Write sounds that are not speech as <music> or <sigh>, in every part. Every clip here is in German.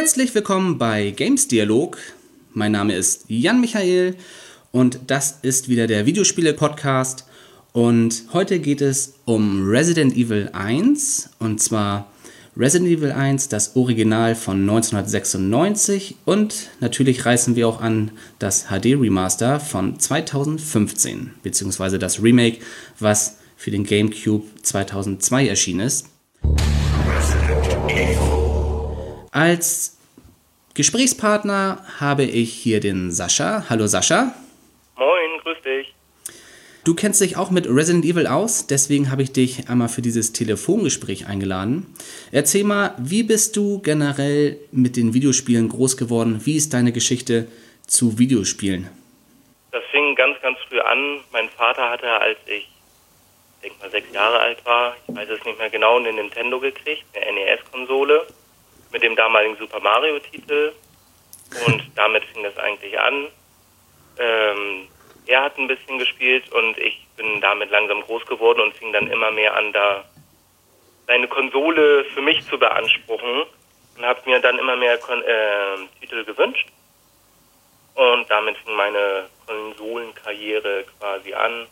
Herzlich willkommen bei Games Dialog. Mein Name ist Jan Michael und das ist wieder der Videospiele-Podcast. Und heute geht es um Resident Evil 1 und zwar Resident Evil 1, das Original von 1996 und natürlich reißen wir auch an das HD Remaster von 2015, beziehungsweise das Remake, was für den GameCube 2002 erschienen ist. Als Gesprächspartner habe ich hier den Sascha. Hallo Sascha. Moin, grüß dich. Du kennst dich auch mit Resident Evil aus, deswegen habe ich dich einmal für dieses Telefongespräch eingeladen. Erzähl mal, wie bist du generell mit den Videospielen groß geworden? Wie ist deine Geschichte zu Videospielen? Das fing ganz, ganz früh an. Mein Vater hatte, als ich, denke mal, sechs Jahre alt war, ich weiß es nicht mehr genau, eine Nintendo gekriegt, eine NES-Konsole mit dem damaligen Super Mario-Titel. Und damit fing das eigentlich an. Ähm, er hat ein bisschen gespielt und ich bin damit langsam groß geworden und fing dann immer mehr an, da seine Konsole für mich zu beanspruchen und habe mir dann immer mehr Kon äh, Titel gewünscht. Und damit fing meine Konsolenkarriere quasi an.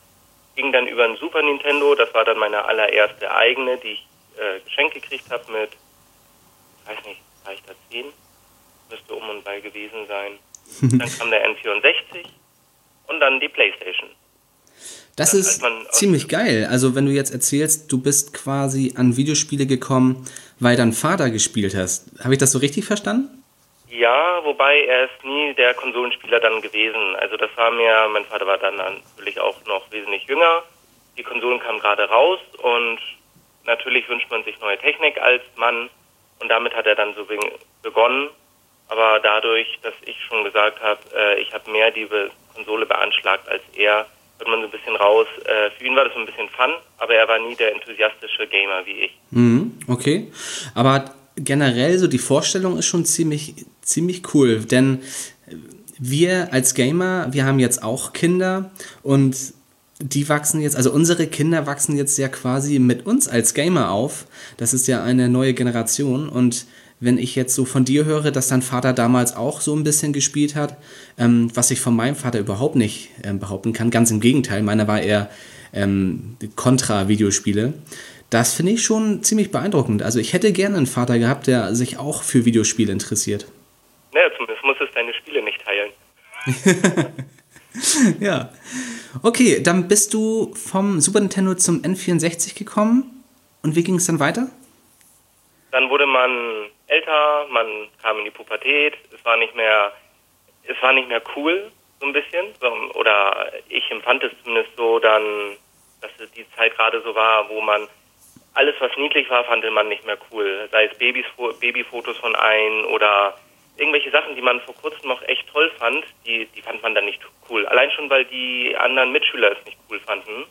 Ging dann über ein Super Nintendo, das war dann meine allererste eigene, die ich äh, geschenkt gekriegt habe mit weiß nicht, war ich da 10? Müsste um und bei gewesen sein. <laughs> Dann kam der N64 und dann die Playstation. Das dann ist ziemlich geil. Also wenn du jetzt erzählst, du bist quasi an Videospiele gekommen, weil dein Vater gespielt hast. Habe ich das so richtig verstanden? Ja, wobei er ist nie der Konsolenspieler dann gewesen. Also das war mir, mein Vater war dann natürlich auch noch wesentlich jünger. Die Konsolen kamen gerade raus und natürlich wünscht man sich neue Technik als Mann. Und damit hat er dann so begonnen. Aber dadurch, dass ich schon gesagt habe, äh, ich habe mehr die Konsole beanschlagt als er, wird man so ein bisschen raus. Äh, für ihn war das so ein bisschen Fun, aber er war nie der enthusiastische Gamer wie ich. Mhm, okay. Aber generell so die Vorstellung ist schon ziemlich, ziemlich cool, denn wir als Gamer, wir haben jetzt auch Kinder und die wachsen jetzt, also unsere Kinder wachsen jetzt ja quasi mit uns als Gamer auf. Das ist ja eine neue Generation und wenn ich jetzt so von dir höre, dass dein Vater damals auch so ein bisschen gespielt hat, ähm, was ich von meinem Vater überhaupt nicht ähm, behaupten kann, ganz im Gegenteil, meiner war eher ähm, Contra-Videospiele. Das finde ich schon ziemlich beeindruckend. Also ich hätte gerne einen Vater gehabt, der sich auch für Videospiele interessiert. Naja, zumindest muss es deine Spiele nicht teilen. <laughs> ja. Okay, dann bist du vom Super Nintendo zum N64 gekommen. Und wie ging es dann weiter? Dann wurde man älter, man kam in die Pubertät. Es war nicht mehr, es war nicht mehr cool, so ein bisschen. Oder ich empfand es zumindest so dann, dass die Zeit gerade so war, wo man alles, was niedlich war, fand man nicht mehr cool. Sei es Babys, Babyfotos von ein oder irgendwelche Sachen, die man vor kurzem noch echt toll fand, die, die fand man dann nicht cool. Allein schon, weil die anderen Mitschüler es nicht cool fanden.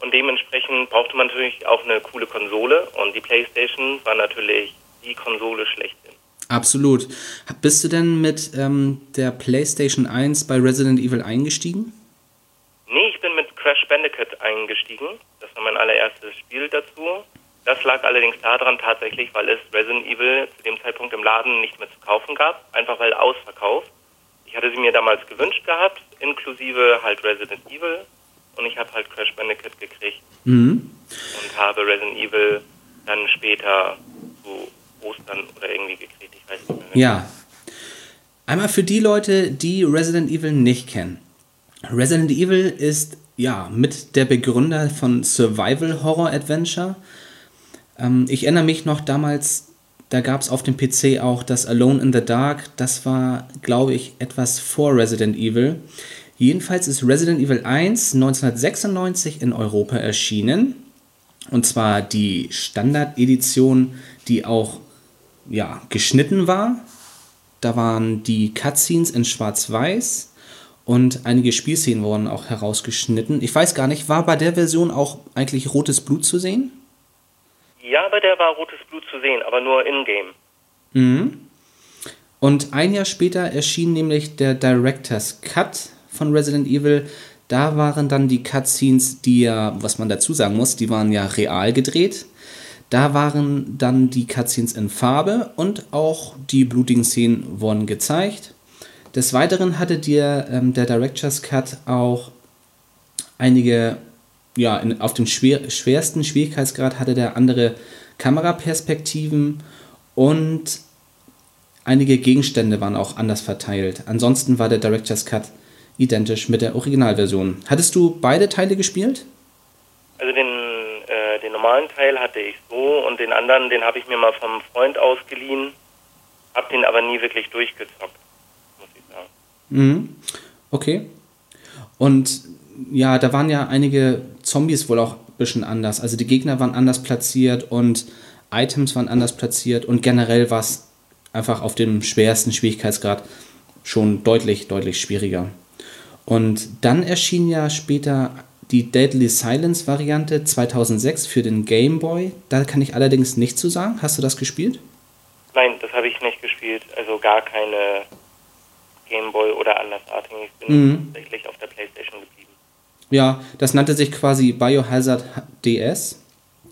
Und dementsprechend brauchte man natürlich auch eine coole Konsole und die PlayStation war natürlich die Konsole schlechthin. Absolut. Bist du denn mit ähm, der PlayStation 1 bei Resident Evil eingestiegen? Nee, ich bin mit Crash Bandicoot eingestiegen. Das war mein allererstes Spiel dazu. Das lag allerdings daran tatsächlich, weil es Resident Evil zu dem Zeitpunkt im Laden nicht mehr zu kaufen gab, einfach weil ausverkauft. Ich hatte sie mir damals gewünscht gehabt, inklusive halt Resident Evil und ich habe halt Crash Bandicoot gekriegt mhm. und habe Resident Evil dann später zu Ostern oder irgendwie gekriegt, ich weiß nicht mehr. Genau. Ja. Einmal für die Leute, die Resident Evil nicht kennen. Resident Evil ist ja mit der Begründer von Survival Horror Adventure ähm, ich erinnere mich noch damals, da gab es auf dem PC auch das Alone in the Dark. Das war, glaube ich, etwas vor Resident Evil. Jedenfalls ist Resident Evil 1 1996 in Europa erschienen. Und zwar die Standard-Edition, die auch ja, geschnitten war. Da waren die Cutscenes in Schwarz-Weiß und einige Spielszenen wurden auch herausgeschnitten. Ich weiß gar nicht, war bei der Version auch eigentlich rotes Blut zu sehen? Ja, bei der war rotes Blut zu sehen, aber nur in-game. Mhm. Und ein Jahr später erschien nämlich der Director's Cut von Resident Evil. Da waren dann die Cutscenes, die ja, was man dazu sagen muss, die waren ja real gedreht. Da waren dann die Cutscenes in Farbe und auch die blutigen Szenen wurden gezeigt. Des Weiteren hatte dir ähm, der Director's Cut auch einige, ja, in, auf dem schwer, schwersten Schwierigkeitsgrad hatte der andere Kameraperspektiven und einige Gegenstände waren auch anders verteilt. Ansonsten war der Director's Cut identisch mit der Originalversion. Hattest du beide Teile gespielt? Also den, äh, den normalen Teil hatte ich so und den anderen, den habe ich mir mal vom Freund ausgeliehen, habe den aber nie wirklich durchgezockt, muss ich sagen. Mhm. Okay. Und ja, da waren ja einige Zombies wohl auch ein bisschen anders. Also die Gegner waren anders platziert und Items waren anders platziert und generell war es einfach auf dem schwersten Schwierigkeitsgrad schon deutlich, deutlich schwieriger. Und dann erschien ja später die Deadly Silence Variante 2006 für den Game Boy. Da kann ich allerdings nichts zu sagen. Hast du das gespielt? Nein, das habe ich nicht gespielt. Also gar keine Game Boy oder andersartig. Ich bin mhm. tatsächlich auf der Playstation geblieben. Ja, das nannte sich quasi Biohazard DS.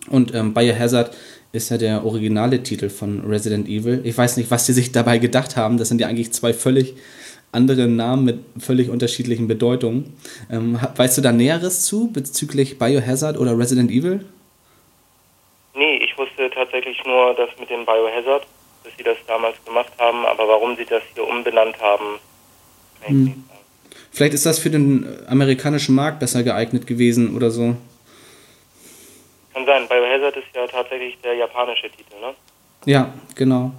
Und ähm, Biohazard ist ja der originale Titel von Resident Evil. Ich weiß nicht, was sie sich dabei gedacht haben. Das sind ja eigentlich zwei völlig andere Namen mit völlig unterschiedlichen Bedeutungen. Ähm, weißt du da Näheres zu bezüglich Biohazard oder Resident Evil? Nee, ich wusste tatsächlich nur das mit dem Biohazard, dass sie das damals gemacht haben, aber warum sie das hier umbenannt haben, kann hm. ich nicht sagen. Vielleicht ist das für den amerikanischen Markt besser geeignet gewesen oder so. Kann sein, Biohazard ist ja tatsächlich der japanische Titel, ne? Ja, genau.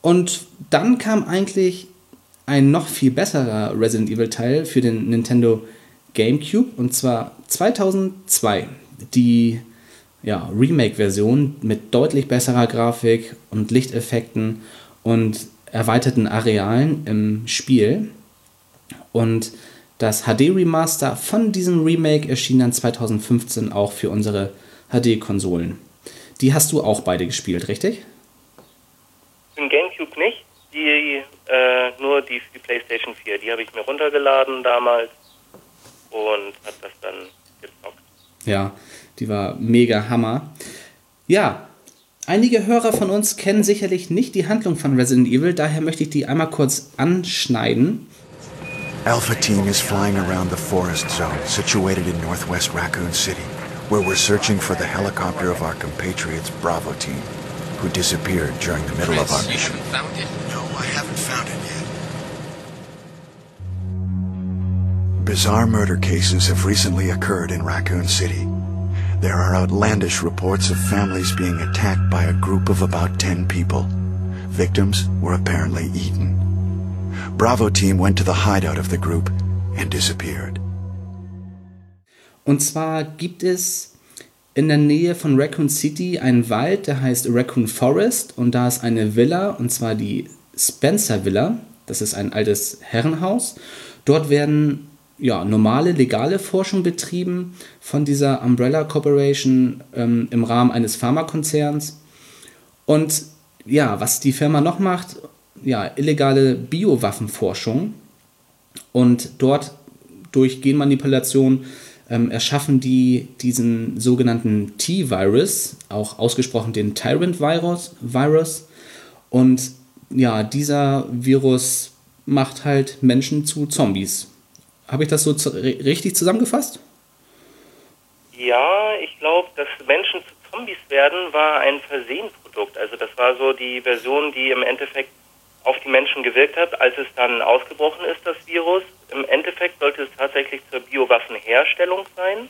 Und dann kam eigentlich ein noch viel besserer Resident Evil Teil für den Nintendo GameCube und zwar 2002. Die ja, Remake-Version mit deutlich besserer Grafik und Lichteffekten und erweiterten Arealen im Spiel. Und das HD-Remaster von diesem Remake erschien dann 2015 auch für unsere HD-Konsolen. Die hast du auch beide gespielt, richtig? Im GameCube nicht die äh, nur die, die PlayStation 4. Die habe ich mir runtergeladen damals und habe das dann gezockt. Ja, die war mega Hammer. Ja, einige Hörer von uns kennen sicherlich nicht die Handlung von Resident Evil, daher möchte ich die einmal kurz anschneiden. Alpha Team is flying around the forest zone situated in northwest Raccoon City, where we're searching for the helicopter of our compatriots Bravo Team, who disappeared during the middle of our mission. You found it? No, I haven't found it yet. Bizarre murder cases have recently occurred in Raccoon City. There are outlandish reports of families being attacked by a group of about 10 people. Victims were apparently eaten. Bravo team went to the hideout of the group and disappeared. Und zwar gibt es in der Nähe von Raccoon City einen Wald, der heißt Raccoon Forest und da ist eine Villa und zwar die Spencer Villa. Das ist ein altes Herrenhaus. Dort werden ja, normale, legale Forschung betrieben von dieser Umbrella Corporation ähm, im Rahmen eines Pharmakonzerns. Und ja, was die Firma noch macht, ja, illegale Biowaffenforschung. Und dort durch Genmanipulation ähm, erschaffen die diesen sogenannten T-Virus, auch ausgesprochen den Tyrant-Virus. Virus. Und ja, dieser Virus macht halt Menschen zu Zombies. Habe ich das so zu, richtig zusammengefasst? Ja, ich glaube, dass Menschen zu Zombies werden, war ein Versehenprodukt. Also das war so die Version, die im Endeffekt auf die Menschen gewirkt hat, als es dann ausgebrochen ist, das Virus. Im Endeffekt sollte es tatsächlich zur Biowaffenherstellung sein.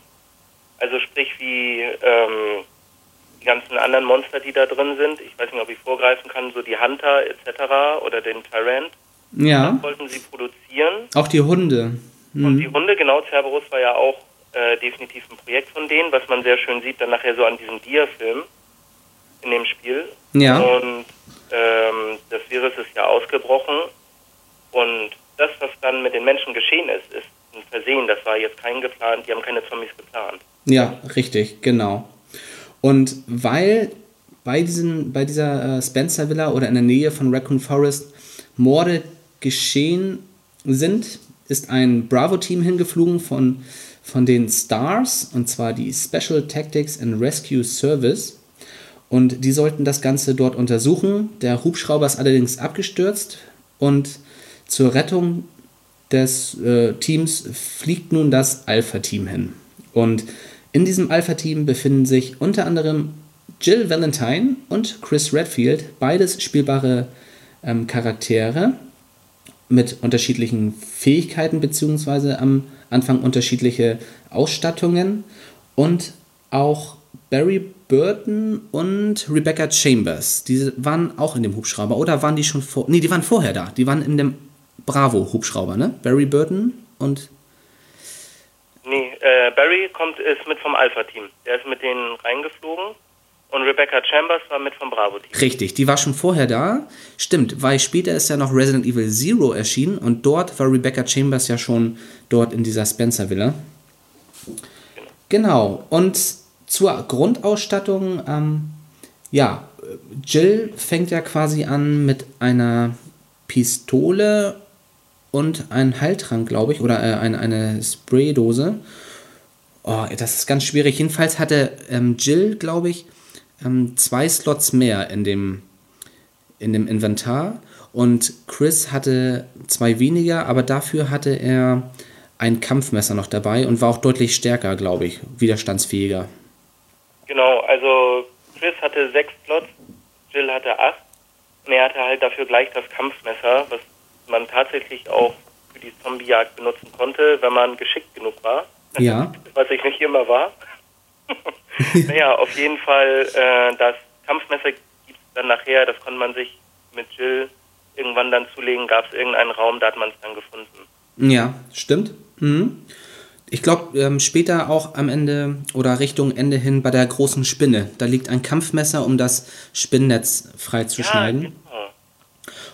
Also sprich wie ähm, die ganzen anderen Monster, die da drin sind. Ich weiß nicht, ob ich vorgreifen kann, so die Hunter etc. oder den Tyrant. Ja. Das wollten sie produzieren. Auch die Hunde. Mhm. Und die Hunde, genau, Cerberus war ja auch äh, definitiv ein Projekt von denen, was man sehr schön sieht, dann nachher so an diesem Dia-Film in dem Spiel. Ja. Und Virus ist ja ausgebrochen. Und das, was dann mit den Menschen geschehen ist, ist ein Versehen. Das war jetzt kein geplant, die haben keine Zombies geplant. Ja, richtig, genau. Und weil bei, diesen, bei dieser äh, Spencer Villa oder in der Nähe von Raccoon Forest Morde geschehen sind, ist ein Bravo-Team hingeflogen von, von den Stars, und zwar die Special Tactics and Rescue Service. Und die sollten das Ganze dort untersuchen. Der Hubschrauber ist allerdings abgestürzt und zur Rettung des äh, Teams fliegt nun das Alpha-Team hin. Und in diesem Alpha-Team befinden sich unter anderem Jill Valentine und Chris Redfield, beides spielbare ähm, Charaktere mit unterschiedlichen Fähigkeiten beziehungsweise am Anfang unterschiedliche Ausstattungen und auch Barry Burton und Rebecca Chambers. Die waren auch in dem Hubschrauber oder waren die schon vor? Nee, die waren vorher da. Die waren in dem Bravo Hubschrauber, ne? Barry Burton und Nee, äh, Barry kommt ist mit vom Alpha Team. Der ist mit denen reingeflogen und Rebecca Chambers war mit vom Bravo-Team. Richtig, die war schon vorher da. Stimmt, weil später ist ja noch Resident Evil Zero erschienen und dort war Rebecca Chambers ja schon dort in dieser Spencer-Villa. Genau, und zur Grundausstattung, ähm, ja, Jill fängt ja quasi an mit einer Pistole und einem Heiltrank, glaube ich, oder äh, eine, eine Spraydose. Oh, das ist ganz schwierig. Jedenfalls hatte ähm, Jill, glaube ich, ähm, zwei Slots mehr in dem, in dem Inventar und Chris hatte zwei weniger, aber dafür hatte er ein Kampfmesser noch dabei und war auch deutlich stärker, glaube ich, widerstandsfähiger. Genau, also Chris hatte sechs Slots, Jill hatte acht und er hatte halt dafür gleich das Kampfmesser, was man tatsächlich auch für die Zombiejagd benutzen konnte, wenn man geschickt genug war. Ja. <laughs> was ich nicht immer war. <laughs> naja, auf jeden Fall, äh, das Kampfmesser gibt es dann nachher, das konnte man sich mit Jill irgendwann dann zulegen, gab es irgendeinen Raum, da hat man es dann gefunden. Ja, stimmt. Mhm. Ich glaube, ähm, später auch am Ende oder Richtung Ende hin bei der großen Spinne. Da liegt ein Kampfmesser, um das Spinnnetz freizuschneiden. Ja, genau.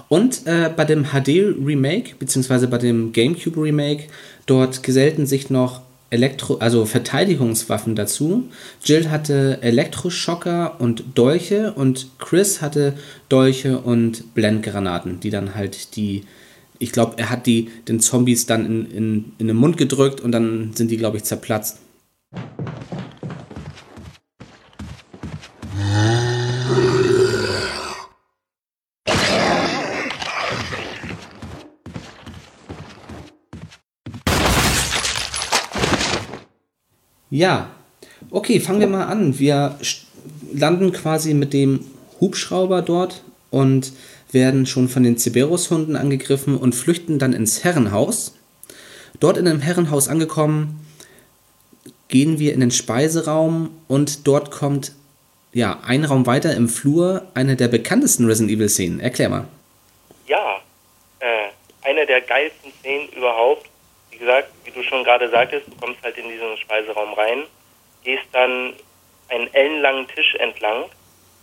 Und äh, bei dem HD-Remake, beziehungsweise bei dem GameCube-Remake, dort gesellten sich noch Elektro, also Verteidigungswaffen dazu. Jill hatte Elektroschocker und Dolche und Chris hatte Dolche und Blendgranaten, die dann halt die, ich glaube, er hat die den Zombies dann in, in, in den Mund gedrückt und dann sind die, glaube ich, zerplatzt. Ja, okay, fangen wir mal an. Wir landen quasi mit dem Hubschrauber dort und werden schon von den Cerberus-Hunden angegriffen und flüchten dann ins Herrenhaus. Dort in dem Herrenhaus angekommen, gehen wir in den Speiseraum und dort kommt ja ein Raum weiter im Flur eine der bekanntesten Resident Evil Szenen. Erklär mal. Ja, äh, eine der geilsten Szenen überhaupt wie gesagt, wie du schon gerade sagtest, du kommst halt in diesen Speiseraum rein, gehst dann einen ellenlangen Tisch entlang,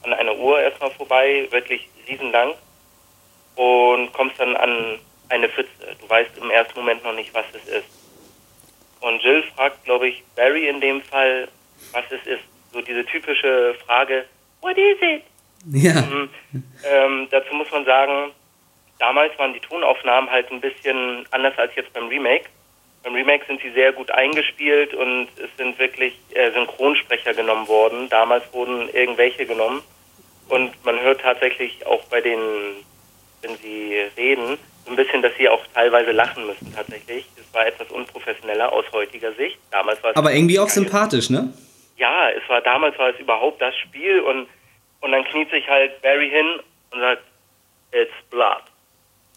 an einer Uhr erstmal vorbei, wirklich riesenlang, und kommst dann an eine Pfütze. Du weißt im ersten Moment noch nicht, was es ist. Und Jill fragt, glaube ich, Barry in dem Fall, was es ist. So diese typische Frage, what is it? Ja. Mhm. Ähm, dazu muss man sagen, damals waren die Tonaufnahmen halt ein bisschen anders als jetzt beim Remake. Beim Remake sind sie sehr gut eingespielt und es sind wirklich äh, Synchronsprecher genommen worden. Damals wurden irgendwelche genommen. Und man hört tatsächlich auch bei den, wenn sie reden, so ein bisschen, dass sie auch teilweise lachen müssen tatsächlich. Es war etwas unprofessioneller aus heutiger Sicht. Damals war Aber irgendwie auch sympathisch, ne? Ja, es war damals war es überhaupt das Spiel und und dann kniet sich halt Barry hin und sagt, it's blood.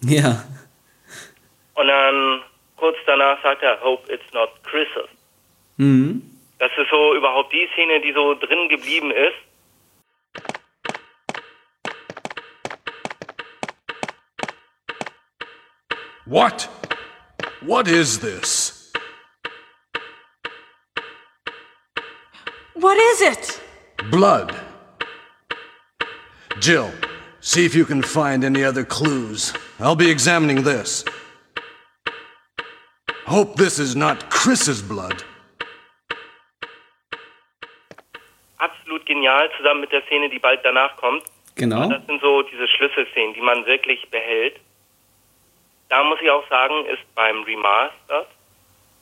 Ja. Und dann kurz danach sagt er, hope it's not Chris's. Mhm. Das ist so überhaupt die Szene, die so drin geblieben ist. What? What is this? What is it? Blood. Jill, see if you can find any other clues. I'll be examining this. Hope this is not Chris's blood. Absolut genial, zusammen mit der Szene, die bald danach kommt. Genau. Das sind so diese Schlüsselszenen, die man wirklich behält. Da muss ich auch sagen, ist beim Remastered,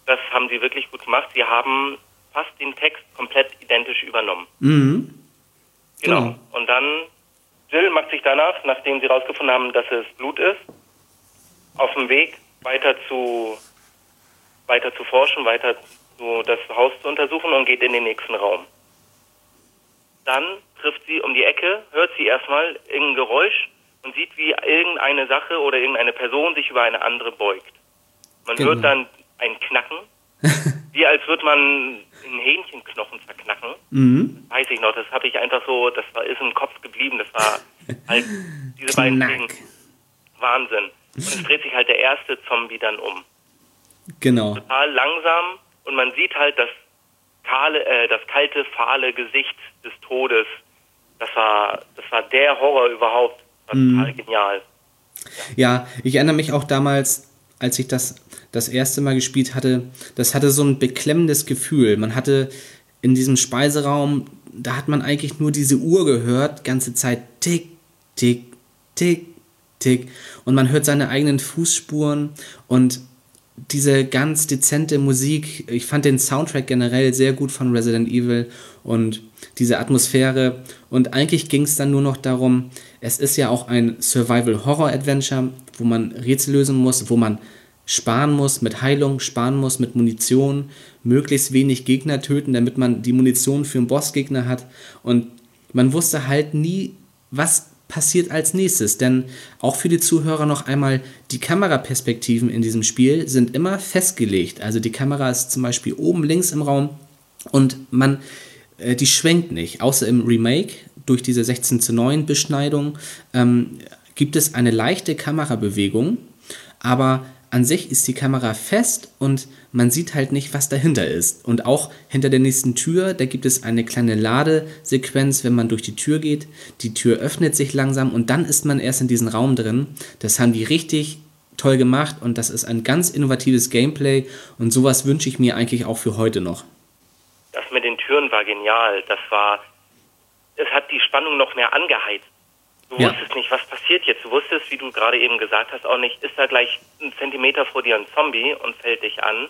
das haben sie wirklich gut gemacht. Sie haben fast den Text komplett identisch übernommen. Mhm. Genau. Genau. Und dann, Jill macht sich danach, nachdem sie rausgefunden haben, dass es Blut ist, auf dem Weg weiter zu, weiter zu forschen, weiter zu, das Haus zu untersuchen und geht in den nächsten Raum. Dann trifft sie um die Ecke, hört sie erstmal irgendein Geräusch und sieht, wie irgendeine Sache oder irgendeine Person sich über eine andere beugt. Man Genau. hört dann ein Knacken, <laughs> wie als würde man einen Hähnchenknochen zerknacken. Mhm. Weiß ich noch, das habe ich einfach so, das war, ist im Kopf geblieben, das war <laughs> halt diese beiden. Dinge. Wahnsinn. Und es dreht sich halt der erste Zombie dann um. Genau. Total langsam und man sieht halt das kahle, äh, das kalte, fahle Gesicht des Todes. Das war, das war der Horror überhaupt. Das war Mhm. total genial. Ja, ich erinnere mich auch damals, als ich das das erste Mal gespielt hatte, das hatte so ein beklemmendes Gefühl. Man hatte in diesem Speiseraum, da hat man eigentlich nur diese Uhr gehört, ganze Zeit tick, tick, tick, tick. Und man hört seine eigenen Fußspuren und diese ganz dezente Musik. Ich fand den Soundtrack generell sehr gut von Resident Evil und diese Atmosphäre. Und eigentlich ging es dann nur noch darum, es ist ja auch ein Survival-Horror-Adventure, wo man Rätsel lösen muss, wo man sparen muss mit Heilung, sparen muss mit Munition, möglichst wenig Gegner töten, damit man die Munition für einen Bossgegner hat. Und man wusste halt nie, was passiert als nächstes. Denn auch für die Zuhörer noch einmal, die Kameraperspektiven in diesem Spiel sind immer festgelegt. Also die Kamera ist zum Beispiel oben links im Raum und man, äh, die schwenkt nicht. Außer im Remake durch diese 16 zu 9 Beschneidung ähm, gibt es eine leichte Kamerabewegung, aber an sich ist die Kamera fest und man sieht halt nicht, was dahinter ist. Und auch hinter der nächsten Tür, da gibt es eine kleine Ladesequenz, wenn man durch die Tür geht. Die Tür öffnet sich langsam und dann ist man erst in diesem Raum drin. Das haben die richtig toll gemacht und das ist ein ganz innovatives Gameplay und sowas wünsche ich mir eigentlich auch für heute noch. Das mit den Türen war genial. Das war, es hat die Spannung noch mehr angeheizt. Du Ja. wusstest nicht, was passiert jetzt. Du wusstest, wie du gerade eben gesagt hast, auch nicht, ist da gleich ein Zentimeter vor dir ein Zombie und fällt dich an.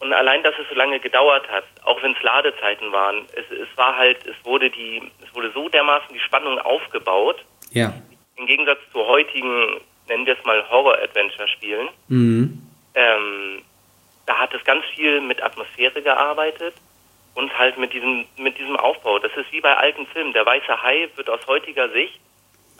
Und allein, dass es so lange gedauert hat, auch wenn es Ladezeiten waren, es, es war halt, es wurde die, es wurde so dermaßen die Spannung aufgebaut. Ja. Im Gegensatz zu heutigen, nennen wir es mal Horror-Adventure-Spielen, Mhm. ähm, da hat es ganz viel mit Atmosphäre gearbeitet und halt mit diesem, mit diesem Aufbau. Das ist wie bei alten Filmen. Der weiße Hai wird aus heutiger Sicht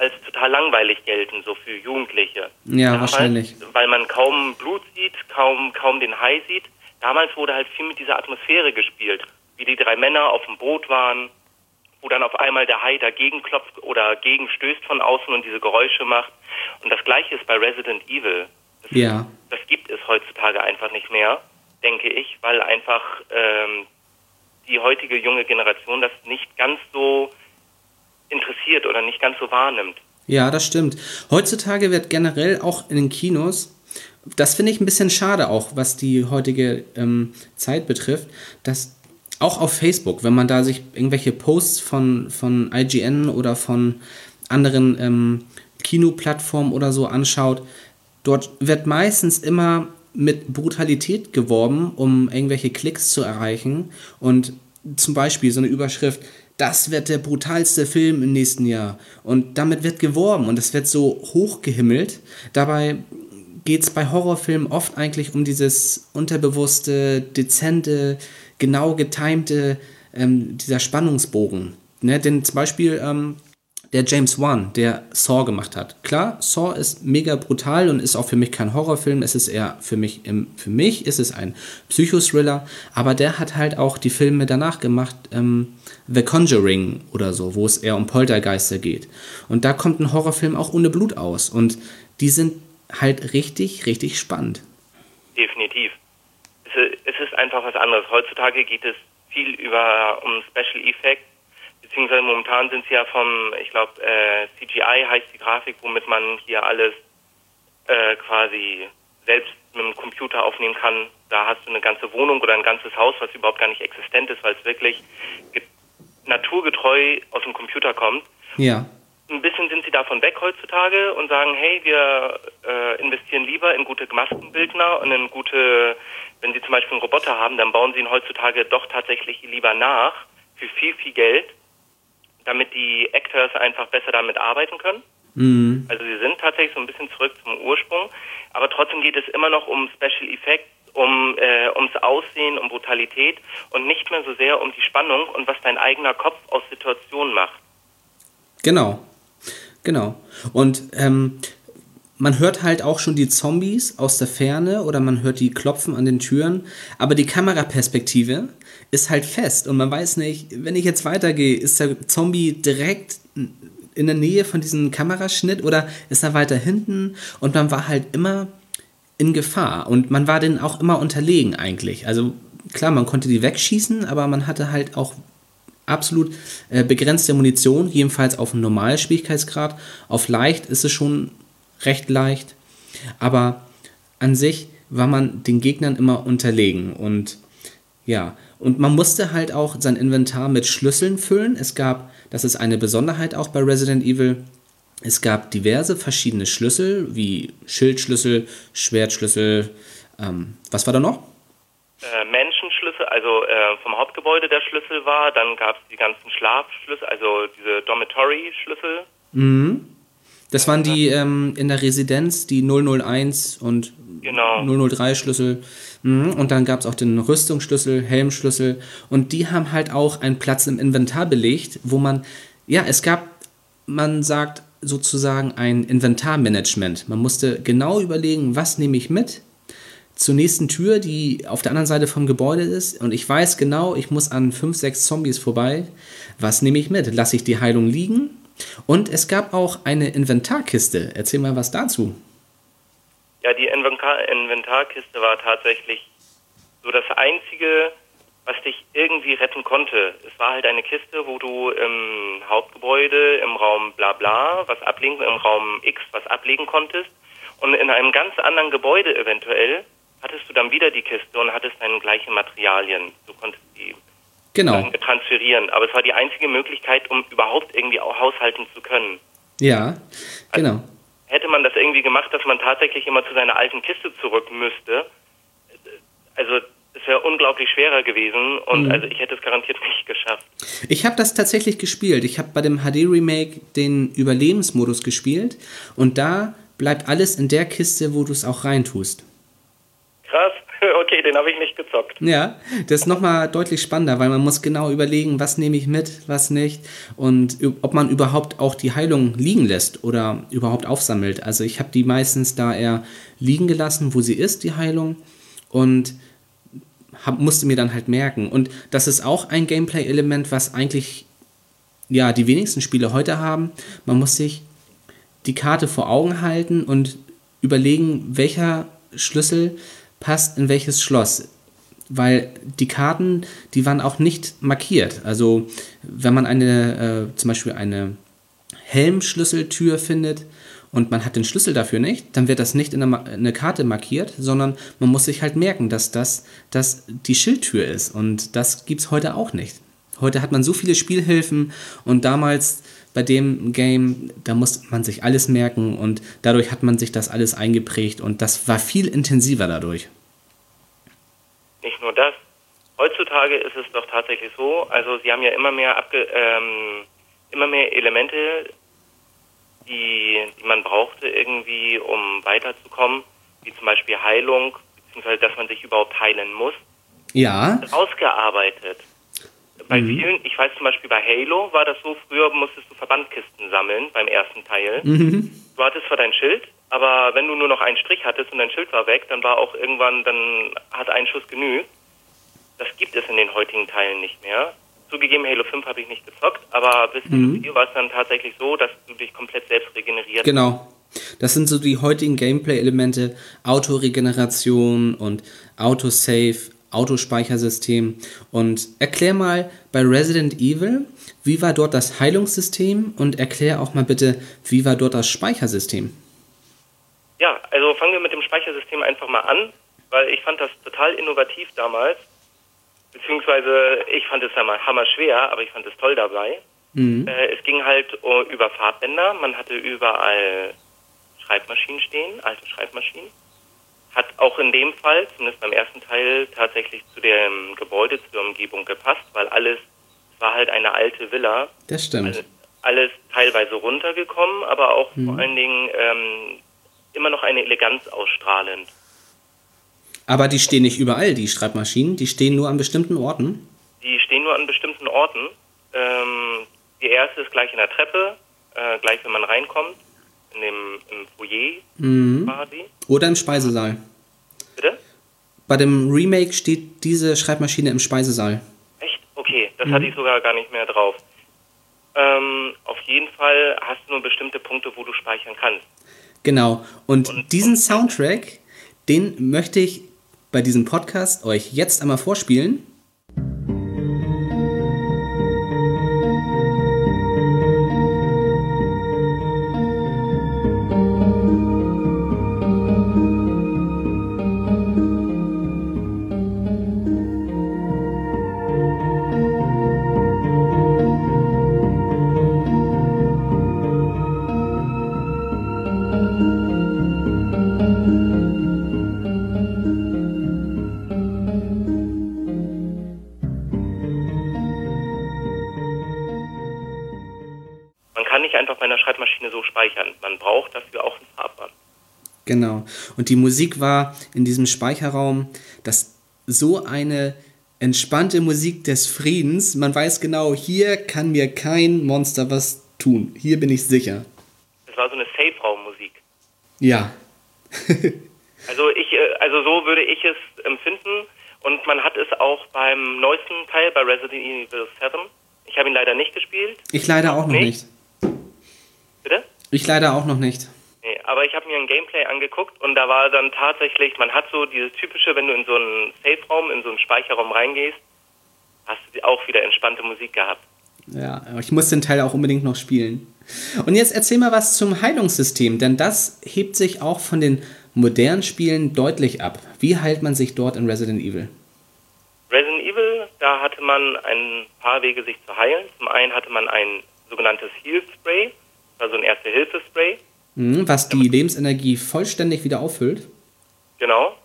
als total langweilig gelten, so für Jugendliche. Ja, wahrscheinlich. Weil man kaum Blut sieht, kaum, kaum den Hai sieht. Damals wurde halt viel mit dieser Atmosphäre gespielt. Wie die drei Männer auf dem Boot waren, wo dann auf einmal der Hai dagegen klopft oder gegenstößt von außen und diese Geräusche macht. Und das gleiche ist bei Resident Evil. Das Ja. das gibt es heutzutage einfach nicht mehr, denke ich, weil einfach ähm, die heutige junge Generation das nicht ganz so interessiert oder nicht ganz so wahrnimmt. Ja, das stimmt. Heutzutage wird generell auch in den Kinos, das finde ich ein bisschen schade auch, was die heutige ähm, Zeit betrifft, dass auch auf Facebook, wenn man da sich irgendwelche Posts von, von IGN oder von anderen ähm, Kinoplattformen oder so anschaut, dort wird meistens immer mit Brutalität geworben, um irgendwelche Klicks zu erreichen. Und zum Beispiel so eine Überschrift, das wird der brutalste Film im nächsten Jahr. Und damit wird geworben und es wird so hochgehimmelt. Dabei geht es bei Horrorfilmen oft eigentlich um dieses unterbewusste, dezente, genau getimte, ähm, dieser Spannungsbogen. Ne? Denn zum Beispiel ähm, der James Wan, der Saw gemacht hat. Klar, Saw ist mega brutal und ist auch für mich kein Horrorfilm. Es ist eher für mich, im, für mich ist es ein Psychothriller, aber der hat halt auch die Filme danach gemacht, ähm, The Conjuring oder so, wo es eher um Poltergeister geht. Und da kommt ein Horrorfilm auch ohne Blut aus. Und die sind halt richtig, richtig spannend. Definitiv. Es, ist einfach was anderes. Heutzutage geht es viel über um Special Effects, beziehungsweise momentan sind sie ja vom, ich glaube, äh, CGI heißt die Grafik, womit man hier alles äh, quasi selbst mit dem Computer aufnehmen kann. Da hast du eine ganze Wohnung oder ein ganzes Haus, was überhaupt gar nicht existent ist, weil es wirklich ge- naturgetreu aus dem Computer kommt. Ja. Ein bisschen sind sie davon weg heutzutage und sagen, hey, wir äh, investieren lieber in gute Maskenbildner und in gute, wenn sie zum Beispiel einen Roboter haben, dann bauen sie ihn heutzutage doch tatsächlich lieber nach für viel, viel Geld damit die Actors einfach besser damit arbeiten können. Mhm. Also sie sind tatsächlich so ein bisschen zurück zum Ursprung, aber trotzdem geht es immer noch um Special Effects, um äh, ums Aussehen, um Brutalität und nicht mehr so sehr um die Spannung und was dein eigener Kopf aus Situationen macht. Genau, genau. Und ähm, man hört halt auch schon die Zombies aus der Ferne oder man hört die klopfen an den Türen, aber die Kameraperspektive ist halt fest und man weiß nicht, wenn ich jetzt weitergehe, ist der Zombie direkt in der Nähe von diesem Kameraschnitt oder ist er weiter hinten und man war halt immer in Gefahr und man war denen auch immer unterlegen eigentlich. Also klar, man konnte die wegschießen, aber man hatte halt auch absolut äh, begrenzte Munition, jedenfalls auf einem normalen Schwierigkeitsgrad. Auf leicht ist es schon recht leicht, aber an sich war man den Gegnern immer unterlegen und ja, und man musste halt auch sein Inventar mit Schlüsseln füllen. Es gab, das ist eine Besonderheit auch bei Resident Evil, es gab diverse verschiedene Schlüssel, wie Schildschlüssel, Schwertschlüssel, ähm, was war da noch? Äh, Menschenschlüssel, also äh, vom Hauptgebäude der Schlüssel war, dann gab es die ganzen Schlafschlüssel, also diese Dormitory-Schlüssel. Mhm. Das waren die ähm, in der Residenz, die 001 und Genau. 003 Schlüssel. Mhm. Und dann gab es auch den Rüstungsschlüssel, Helmschlüssel. Und die haben halt auch einen Platz im Inventar belegt, wo man, ja, es gab, man sagt sozusagen ein Inventarmanagement. Man musste genau überlegen, was nehme ich mit zur nächsten Tür, die auf der anderen Seite vom Gebäude ist. Und ich weiß genau, ich muss an fünf, sechs Zombies vorbei. Was nehme ich mit? Lasse ich die Heilung liegen? Und es gab auch eine Inventarkiste. Erzähl mal was dazu. Ja, die Inventar Inventarkiste war tatsächlich so das Einzige, was dich irgendwie retten konnte. Es war halt eine Kiste, wo du im Hauptgebäude, im Raum bla bla, was ablegen, im Raum X was ablegen konntest. Und in einem ganz anderen Gebäude eventuell hattest du dann wieder die Kiste und hattest dann gleiche Materialien. Du konntest die Genau. transferieren. Aber es war die einzige Möglichkeit, um überhaupt irgendwie auch haushalten zu können. Ja, genau. Hätte man das irgendwie gemacht, dass man tatsächlich immer zu seiner alten Kiste zurück müsste, also es wäre unglaublich schwerer gewesen und also ich hätte es garantiert <laughs> nicht geschafft. Ich habe das tatsächlich gespielt. Ich habe bei dem HD-Remake den Überlebensmodus gespielt und da bleibt alles in der Kiste, wo du es auch reintust. Okay, den habe ich nicht gezockt. Ja, das ist nochmal deutlich spannender, weil man muss genau überlegen, was nehme ich mit, was nicht und ob man überhaupt auch die Heilung liegen lässt oder überhaupt aufsammelt. Also ich habe die meistens da eher liegen gelassen, wo sie ist, die Heilung und hab, musste mir dann halt merken. Und das ist auch ein Gameplay-Element, was eigentlich ja die wenigsten Spiele heute haben. Man muss sich die Karte vor Augen halten und überlegen, welcher Schlüssel passt in welches Schloss. Weil die Karten, die waren auch nicht markiert. Also wenn man eine, äh, zum Beispiel eine Helmschlüsseltür findet und man hat den Schlüssel dafür nicht, dann wird das nicht in in der Karte markiert, sondern man muss sich halt merken, dass das dass die Schildtür ist. Und das gibt es heute auch nicht. Heute hat man so viele Spielhilfen und damals bei dem Game, da musste man sich alles merken und dadurch hat man sich das alles eingeprägt und das war viel intensiver dadurch. Nicht nur das. Heutzutage ist es doch tatsächlich so, also sie haben ja immer mehr abge ähm, immer mehr Elemente, die, die man brauchte irgendwie, um weiterzukommen, wie zum Beispiel Heilung, beziehungsweise dass man sich überhaupt heilen muss, Ja, ausgearbeitet. Bei vielen, ich weiß zum Beispiel bei Halo war das so, früher musstest du Verbandkisten sammeln beim ersten Teil. Du hattest zwar dein Schild, aber wenn du nur noch einen Strich hattest und dein Schild war weg, dann war auch irgendwann, dann hat ein Schuss genügt. Das gibt es in den heutigen Teilen nicht mehr. Zugegeben, Halo 5 habe ich nicht gezockt, aber bis Halo 4 war es dann tatsächlich so, dass du dich komplett selbst regeneriert genau. Das sind so die heutigen Gameplay-Elemente, Autoregeneration und Autosave, Autospeichersystem. Und erklär mal bei Resident Evil, wie war dort das Heilungssystem und erklär auch mal bitte, wie war dort das Speichersystem? Ja, also fangen wir mit dem Speichersystem einfach mal an, weil ich fand das total innovativ damals. Beziehungsweise ich fand es hammer, hammer schwer, aber ich fand es toll dabei. Äh, es ging halt uh, über Farbbänder. Man hatte überall Schreibmaschinen stehen, alte Schreibmaschinen. Hat auch in dem Fall, zumindest beim ersten Teil, tatsächlich zu dem Gebäude, zur Umgebung gepasst, weil alles war halt eine alte Villa. Das stimmt. Also alles teilweise runtergekommen, aber auch vor allen Dingen ähm, immer noch eine Eleganz ausstrahlend. Aber die stehen nicht überall, die Schreibmaschinen. Die stehen nur an bestimmten Orten. Die stehen nur an bestimmten Orten. Ähm, die erste ist gleich in der Treppe, äh, gleich wenn man reinkommt, in dem im Foyer quasi. Oder im Speisesaal. Bitte? Bei dem Remake steht diese Schreibmaschine im Speisesaal. Echt? Okay, das hatte ich sogar gar nicht mehr drauf. Ähm, auf jeden Fall hast du nur bestimmte Punkte, wo du speichern kannst. Genau. Und Und- diesen Soundtrack, den möchte ich bei diesem Podcast euch jetzt einmal vorspielen. Genau. Und die Musik war in diesem Speicherraum, das so eine entspannte Musik des Friedens. Man weiß genau, hier kann mir kein Monster was tun. Hier bin ich sicher. Das war so eine Safe-Raum-Musik. Ja. <laughs> Also ich, äh, also so würde ich es empfinden. Und man hat es auch beim neuesten Teil, bei Resident Evil 7. Ich habe ihn leider nicht gespielt. Ich leider auch noch Nicht? nicht. Bitte? Ich leider auch noch nicht. Nee, aber ich habe mir ein Gameplay angeguckt und da war dann tatsächlich, man hat so dieses typische, wenn du in so einen Safe-Raum, in so einen Speicherraum reingehst, hast du auch wieder entspannte Musik gehabt. Ja, aber ich muss den Teil auch unbedingt noch spielen. Und jetzt erzähl mal was zum Heilungssystem, denn das hebt sich auch von den modernen Spielen deutlich ab. Wie heilt man sich dort in Resident Evil? Resident Evil, da hatte man ein paar Wege, sich zu heilen. Zum einen hatte man ein sogenanntes Heal Spray, also ein Erste-Hilfe-Spray. Hm, was die Lebensenergie vollständig wieder auffüllt? Genau.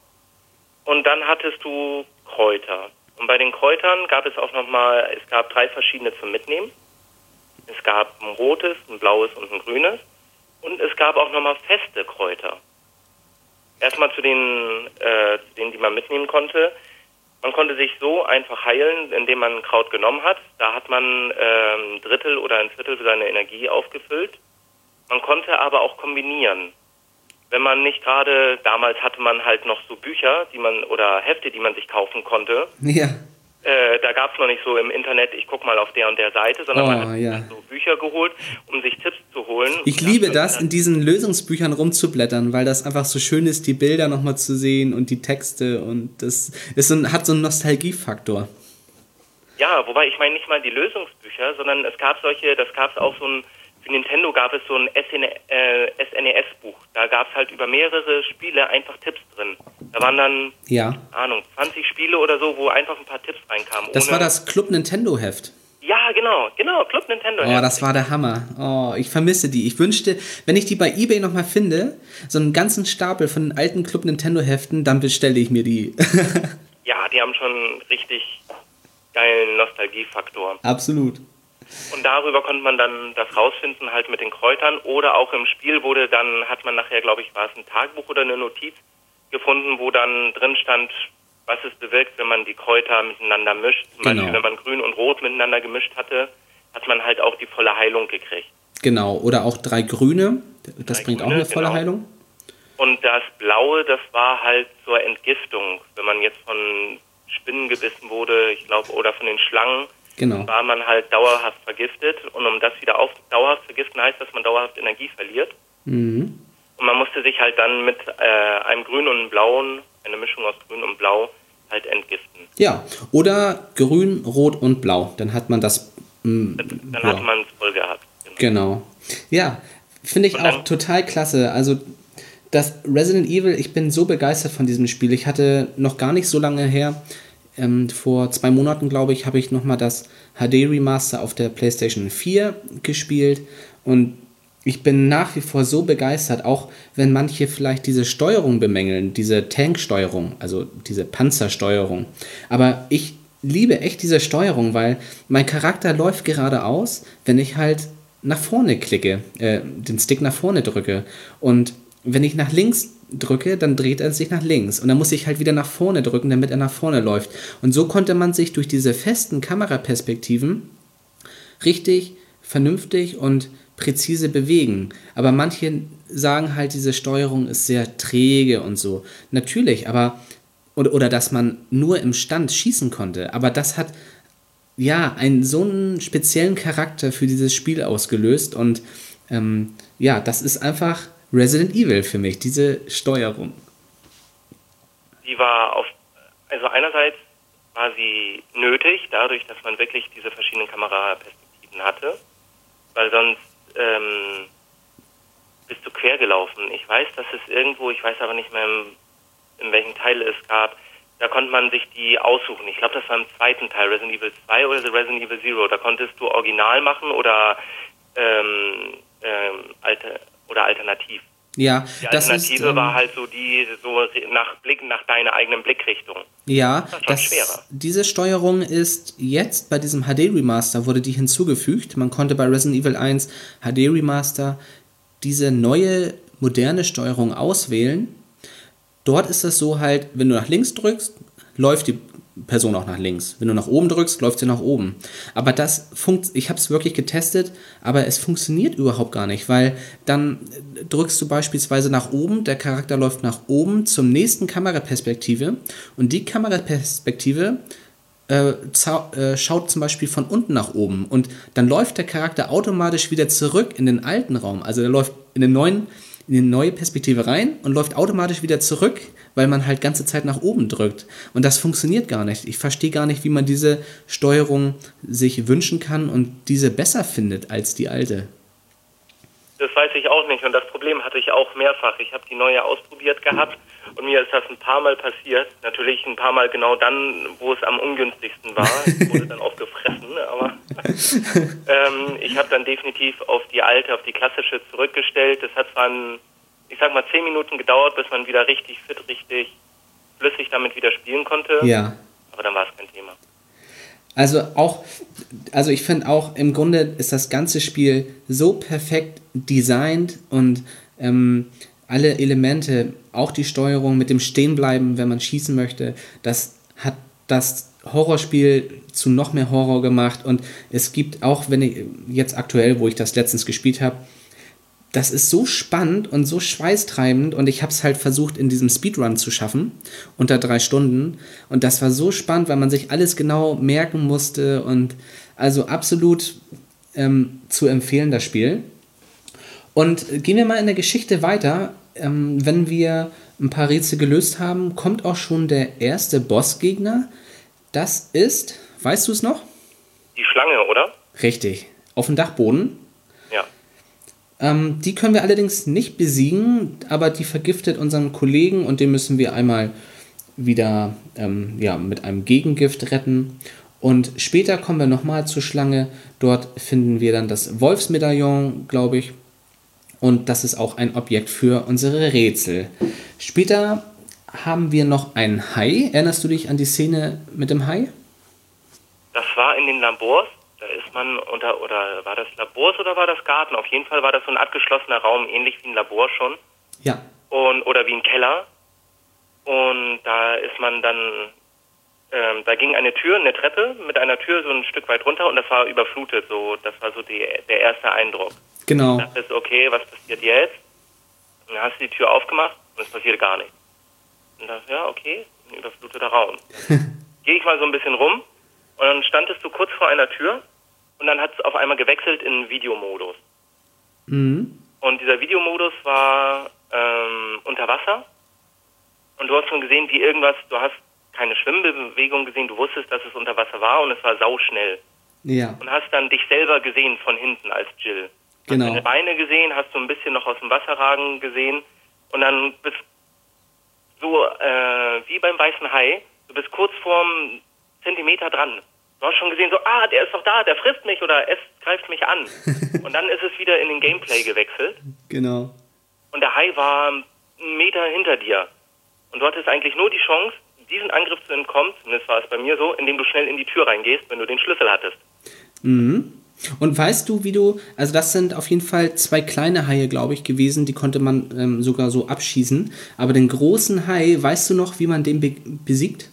Und dann hattest du Kräuter. Und bei den Kräutern gab es auch nochmal, es gab drei verschiedene zum Mitnehmen. Es gab ein rotes, ein blaues und ein grünes. Und es gab auch nochmal feste Kräuter. Erstmal zu den, äh, zu denen, die man mitnehmen konnte. Man konnte sich so einfach heilen, indem man ein Kraut genommen hat. Da hat man ähm, ein Drittel oder ein Viertel seiner Energie aufgefüllt. Man konnte aber auch kombinieren. Wenn man nicht gerade, damals hatte man halt noch so Bücher, die man oder Hefte, die man sich kaufen konnte. Ja. Äh, da gab es noch nicht so im Internet, ich guck mal auf der und der Seite, sondern Oh, man hat ja. so Bücher geholt, um sich Tipps zu holen. Ich liebe das, in diesen Lösungsbüchern rumzublättern, weil das einfach so schön ist, die Bilder nochmal zu sehen und die Texte und das ist so ein, hat so einen Nostalgiefaktor. Ja, wobei ich meine nicht mal die Lösungsbücher, sondern es gab solche, das gab es auch so ein, für Nintendo gab es so ein SN, äh, SNES-Buch. Da gab es halt über mehrere Spiele einfach Tipps drin. Da waren dann, Ja. Ahnung, 20 Spiele oder so, wo einfach ein paar Tipps reinkamen. Das war das Club Nintendo Heft. Ja, genau, genau, Club Nintendo. Oh, das war der Hammer. Oh, ich vermisse die. Ich wünschte, wenn ich die bei eBay nochmal finde, so einen ganzen Stapel von den alten Club Nintendo Heften, dann bestelle ich mir die. <laughs> Ja, die haben schon einen richtig geilen Nostalgiefaktor. Absolut. Und darüber konnte man dann das rausfinden, halt mit den Kräutern. Oder auch im Spiel wurde dann, hat man nachher, glaube ich, war es ein Tagebuch oder eine Notiz gefunden, wo dann drin stand, was es bewirkt, wenn man die Kräuter miteinander mischt. Zum Genau. Beispiel, wenn man grün und rot miteinander gemischt hatte, hat man halt auch die volle Heilung gekriegt. Genau. Oder auch drei Grüne. Das Drei bringt auch Grüne, eine volle genau. Heilung. Und das Blaue, das war halt zur Entgiftung. Wenn man jetzt von Spinnen gebissen wurde, ich glaube, oder von den Schlangen, Genau. war man halt dauerhaft vergiftet. Und um das wieder auf dauerhaft vergiften heißt, dass man dauerhaft Energie verliert. Mhm. Und man musste sich halt dann mit äh, einem Grün und einem Blauen, eine Mischung aus Grün und Blau, halt entgiften. Ja. Oder grün, rot und blau. Dann hat man das. mm, Dann ja. hat man es voll gehabt. Genau. Ja, finde ich Und auch total klasse. Also das Resident Evil, ich bin so begeistert von diesem Spiel. Ich hatte noch gar nicht so lange her, ähm, vor zwei Monaten glaube ich, habe ich nochmal das HD Remaster auf der PlayStation 4 gespielt und ich bin nach wie vor so begeistert, auch wenn manche vielleicht diese Steuerung bemängeln, diese Tanksteuerung, also diese Panzersteuerung. Aber ich liebe echt diese Steuerung, weil mein Charakter läuft geradeaus, wenn ich halt nach vorne klicke, äh, den Stick nach vorne drücke. Und wenn ich nach links drücke, dann dreht er sich nach links. Und dann muss ich halt wieder nach vorne drücken, damit er nach vorne läuft. Und so konnte man sich durch diese festen Kameraperspektiven richtig, vernünftig und präzise bewegen. Aber manche sagen halt, diese Steuerung ist sehr träge und so. Natürlich, aber oder, oder dass man nur im Stand schießen konnte. Aber das hat ja einen so einen speziellen Charakter für dieses Spiel ausgelöst und ähm, ja, das ist einfach Resident Evil für mich, diese Steuerung. Die war auf, also einerseits war sie nötig, dadurch, dass man wirklich diese verschiedenen Kameraperspektiven hatte, weil sonst ähm, bist du quer gelaufen. Ich weiß, dass es irgendwo, ich weiß aber nicht mehr, in, in welchem Teil es gab, da konnte man sich die aussuchen. Ich glaube, das war im zweiten Teil, Resident Evil 2 oder Resident Evil Zero. Da konntest du original machen oder ähm, ähm, alte, oder alternativ. Ja, Die das Alternative ist, ähm, war halt so die so nach Blick nach deiner eigenen Blickrichtung. Ja, Das das, diese Steuerung ist jetzt bei diesem HD Remaster wurde die hinzugefügt. Man konnte bei Resident Evil 1 HD Remaster diese neue moderne Steuerung auswählen. Dort ist es so halt, wenn du nach links drückst, läuft die Person auch nach links. Wenn du nach oben drückst, läuft sie nach oben. Aber das funkt, ich habe es wirklich getestet, aber es funktioniert überhaupt gar nicht, weil dann drückst du beispielsweise nach oben, der Charakter läuft nach oben zum nächsten Kameraperspektive und die Kameraperspektive äh, äh, schaut zum Beispiel von unten nach oben und dann läuft der Charakter automatisch wieder zurück in den alten Raum. Also der läuft in den neuen in die neue Perspektive rein und läuft automatisch wieder zurück, weil man halt ganze Zeit nach oben drückt. Und das funktioniert gar nicht. Ich verstehe gar nicht, wie man diese Steuerung sich wünschen kann und diese besser findet als die alte. Das weiß ich auch nicht und das Problem hatte ich auch mehrfach. Ich habe die neue ausprobiert gehabt und mir ist das ein paar Mal passiert. Natürlich ein paar Mal genau dann, wo es am ungünstigsten war. <laughs> Ich wurde dann auch gefressen, aber ähm, ich habe dann definitiv auf die alte, auf die klassische zurückgestellt. Das hat zwar, ein, ich sag mal, zehn Minuten gedauert, bis man wieder richtig fit, richtig flüssig damit wieder spielen konnte. Ja. Aber dann war es kein Thema. Also auch, also ich finde auch, im Grunde ist das ganze Spiel so perfekt designt und ähm, alle Elemente, auch die Steuerung mit dem Stehenbleiben, wenn man schießen möchte, das hat das Horrorspiel zu noch mehr Horror gemacht und es gibt auch, wenn ich jetzt aktuell, wo ich das letztens gespielt habe, das ist so spannend und so schweißtreibend und ich habe es halt versucht in diesem Speedrun zu schaffen, unter drei Stunden. Und das war so spannend, weil man sich alles genau merken musste und also absolut ähm, zu empfehlen, das Spiel. Und gehen wir mal in der Geschichte weiter. Ähm, wenn wir ein paar Rätsel gelöst haben, kommt auch schon der erste Bossgegner. Das ist, weißt du es noch? Die Schlange, oder? Richtig, auf dem Dachboden. Ja. Ähm, die können wir allerdings nicht besiegen, aber die vergiftet unseren Kollegen und den müssen wir einmal wieder ähm, ja, mit einem Gegengift retten. Und später kommen wir nochmal zur Schlange. Dort finden wir dann das Wolfsmedaillon, glaube ich. Und das ist auch ein Objekt für unsere Rätsel. Später haben wir noch einen Hai. Erinnerst du dich an die Szene mit dem Hai? Das war in den Labors. Da ist man unter, oder war das Labors oder war das Garten? Auf jeden Fall war das so ein abgeschlossener Raum, ähnlich wie ein Labor schon. Ja. Und, oder wie ein Keller. Und da ist man dann, ähm, da ging eine Tür, eine Treppe mit einer Tür so ein Stück weit runter und das war überflutet. So, das war so die, der erste Eindruck. Genau. Ich dachte, okay, was passiert jetzt? Und dann hast du die Tür aufgemacht und es passiert gar nichts. Und dachte, ja, okay, ein überfluteter Raum. <laughs> Gehe ich mal so ein bisschen rum und dann standest du kurz vor einer Tür und dann hat es auf einmal gewechselt in Videomodus. Mhm. Und dieser Videomodus war ähm, unter Wasser und du hast schon gesehen, wie irgendwas, du hast keine Schwimmbewegung gesehen, du wusstest, dass es unter Wasser war und es war sauschnell. Ja. Und hast dann dich selber gesehen von hinten als Jill. Genau. Deine Beine gesehen, hast du ein bisschen noch aus dem Wasser ragen gesehen und dann bist so äh, wie beim weißen Hai, du bist kurz vorm Zentimeter dran. Du hast schon gesehen, so, ah, der ist doch da, der frisst mich oder es greift mich an. <laughs> und dann ist es wieder in den Gameplay gewechselt Genau. und der Hai war einen Meter hinter dir. Und du hattest eigentlich nur die Chance, diesen Angriff zu entkommen, zumindest war es bei mir so, indem du schnell in die Tür reingehst, wenn du den Schlüssel hattest. Mhm. Und weißt du, wie du, also das sind auf jeden Fall zwei kleine Haie, glaube ich, gewesen, die konnte man ähm, sogar so abschießen. Aber den großen Hai, weißt du noch, wie man den be besiegt?